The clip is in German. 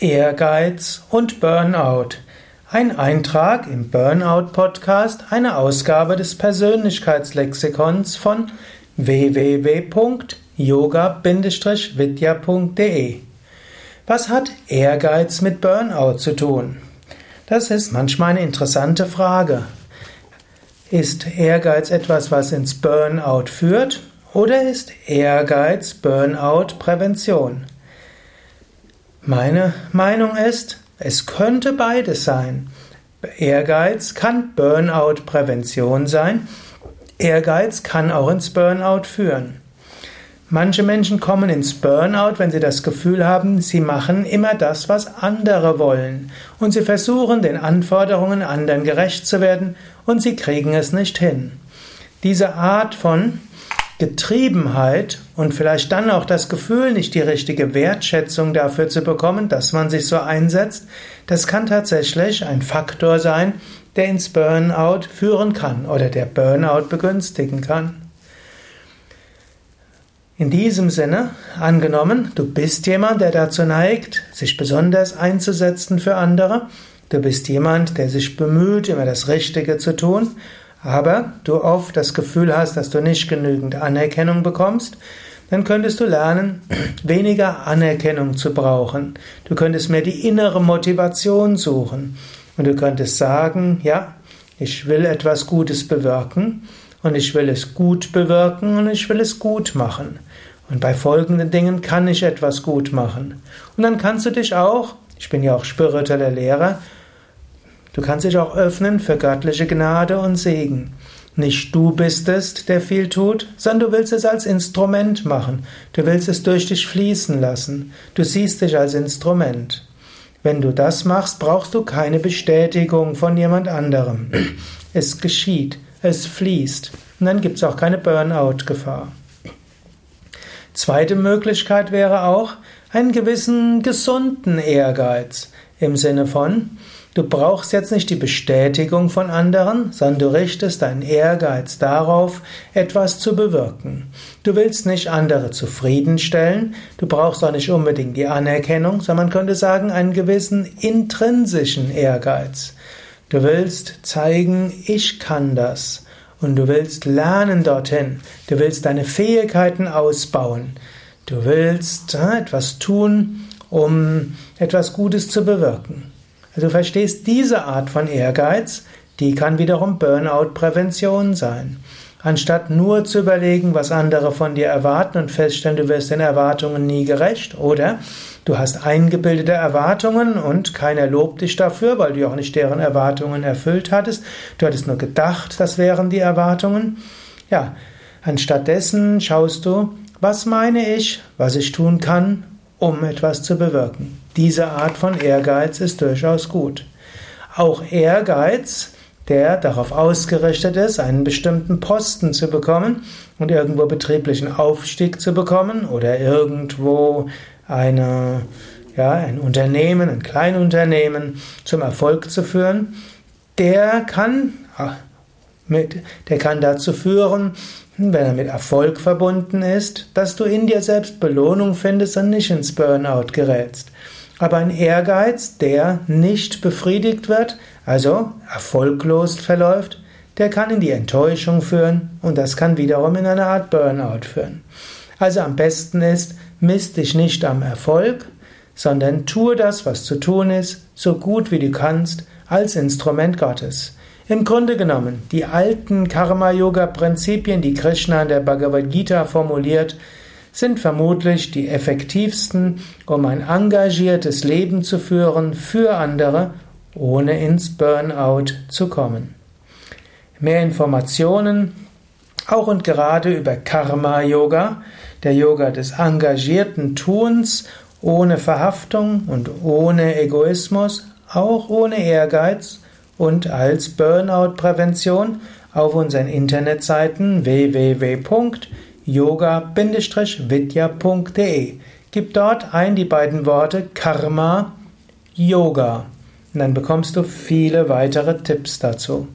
Ehrgeiz und Burnout. Ein Eintrag im Burnout Podcast, eine Ausgabe des Persönlichkeitslexikons von www.yoga-vidya.de. Was hat Ehrgeiz mit Burnout zu tun? Das ist manchmal eine interessante Frage. Ist Ehrgeiz etwas, was ins Burnout führt, oder ist Ehrgeiz Burnout Prävention? Meine Meinung ist, es könnte beides sein. Ehrgeiz kann Burnout-Prävention sein. Ehrgeiz kann auch ins Burnout führen. Manche Menschen kommen ins Burnout, wenn sie das Gefühl haben, sie machen immer das, was andere wollen. Und sie versuchen, den Anforderungen anderen gerecht zu werden und sie kriegen es nicht hin. Diese Art von Getriebenheit und vielleicht dann auch das Gefühl, nicht die richtige Wertschätzung dafür zu bekommen, dass man sich so einsetzt, das kann tatsächlich ein Faktor sein, der ins Burnout führen kann oder der Burnout begünstigen kann. In diesem Sinne, angenommen, du bist jemand, der dazu neigt, sich besonders einzusetzen für andere, du bist jemand, der sich bemüht, immer das Richtige zu tun, aber du oft das Gefühl hast, dass du nicht genügend Anerkennung bekommst, dann könntest du lernen, weniger Anerkennung zu brauchen. Du könntest mehr die innere Motivation suchen. Und du könntest sagen, ja, ich will etwas Gutes bewirken und ich will es gut bewirken und ich will es gut machen. Und bei folgenden Dingen kann ich etwas gut machen. Und dann kannst du dich auch, ich bin ja auch spiritueller Lehrer, Du kannst dich auch öffnen für göttliche Gnade und Segen. Nicht du bist es, der viel tut, sondern du willst es als Instrument machen. Du willst es durch dich fließen lassen. Du siehst dich als Instrument. Wenn du das machst, brauchst du keine Bestätigung von jemand anderem. Es geschieht, es fließt. Und dann gibt es auch keine Burnout-Gefahr. Zweite Möglichkeit wäre auch einen gewissen gesunden Ehrgeiz im Sinne von, Du brauchst jetzt nicht die Bestätigung von anderen, sondern du richtest deinen Ehrgeiz darauf, etwas zu bewirken. Du willst nicht andere zufriedenstellen, du brauchst auch nicht unbedingt die Anerkennung, sondern man könnte sagen einen gewissen intrinsischen Ehrgeiz. Du willst zeigen, ich kann das. Und du willst lernen dorthin. Du willst deine Fähigkeiten ausbauen. Du willst äh, etwas tun, um etwas Gutes zu bewirken. Also du verstehst diese Art von Ehrgeiz, die kann wiederum Burnout-Prävention sein. Anstatt nur zu überlegen, was andere von dir erwarten und feststellen, du wirst den Erwartungen nie gerecht oder du hast eingebildete Erwartungen und keiner lobt dich dafür, weil du auch nicht deren Erwartungen erfüllt hattest. Du hattest nur gedacht, das wären die Erwartungen. Ja, anstattdessen schaust du, was meine ich, was ich tun kann, um etwas zu bewirken. Diese Art von Ehrgeiz ist durchaus gut. Auch Ehrgeiz, der darauf ausgerichtet ist, einen bestimmten Posten zu bekommen und irgendwo betrieblichen Aufstieg zu bekommen oder irgendwo eine, ja, ein Unternehmen, ein Kleinunternehmen zum Erfolg zu führen, der kann mit, der kann dazu führen, wenn er mit Erfolg verbunden ist, dass du in dir selbst Belohnung findest und nicht ins Burnout gerätst. Aber ein Ehrgeiz, der nicht befriedigt wird, also erfolglos verläuft, der kann in die Enttäuschung führen und das kann wiederum in eine Art Burnout führen. Also am besten ist, misst dich nicht am Erfolg, sondern tue das, was zu tun ist, so gut wie du kannst, als Instrument Gottes. Im Grunde genommen, die alten Karma-Yoga-Prinzipien, die Krishna in der Bhagavad Gita formuliert, sind vermutlich die effektivsten, um ein engagiertes Leben zu führen für andere, ohne ins Burnout zu kommen. Mehr Informationen, auch und gerade über Karma Yoga, der Yoga des engagierten Tuns, ohne Verhaftung und ohne Egoismus, auch ohne Ehrgeiz und als Burnout-Prävention auf unseren Internetseiten www yoga-vidya.de. Gib dort ein die beiden Worte Karma Yoga. Und dann bekommst du viele weitere Tipps dazu.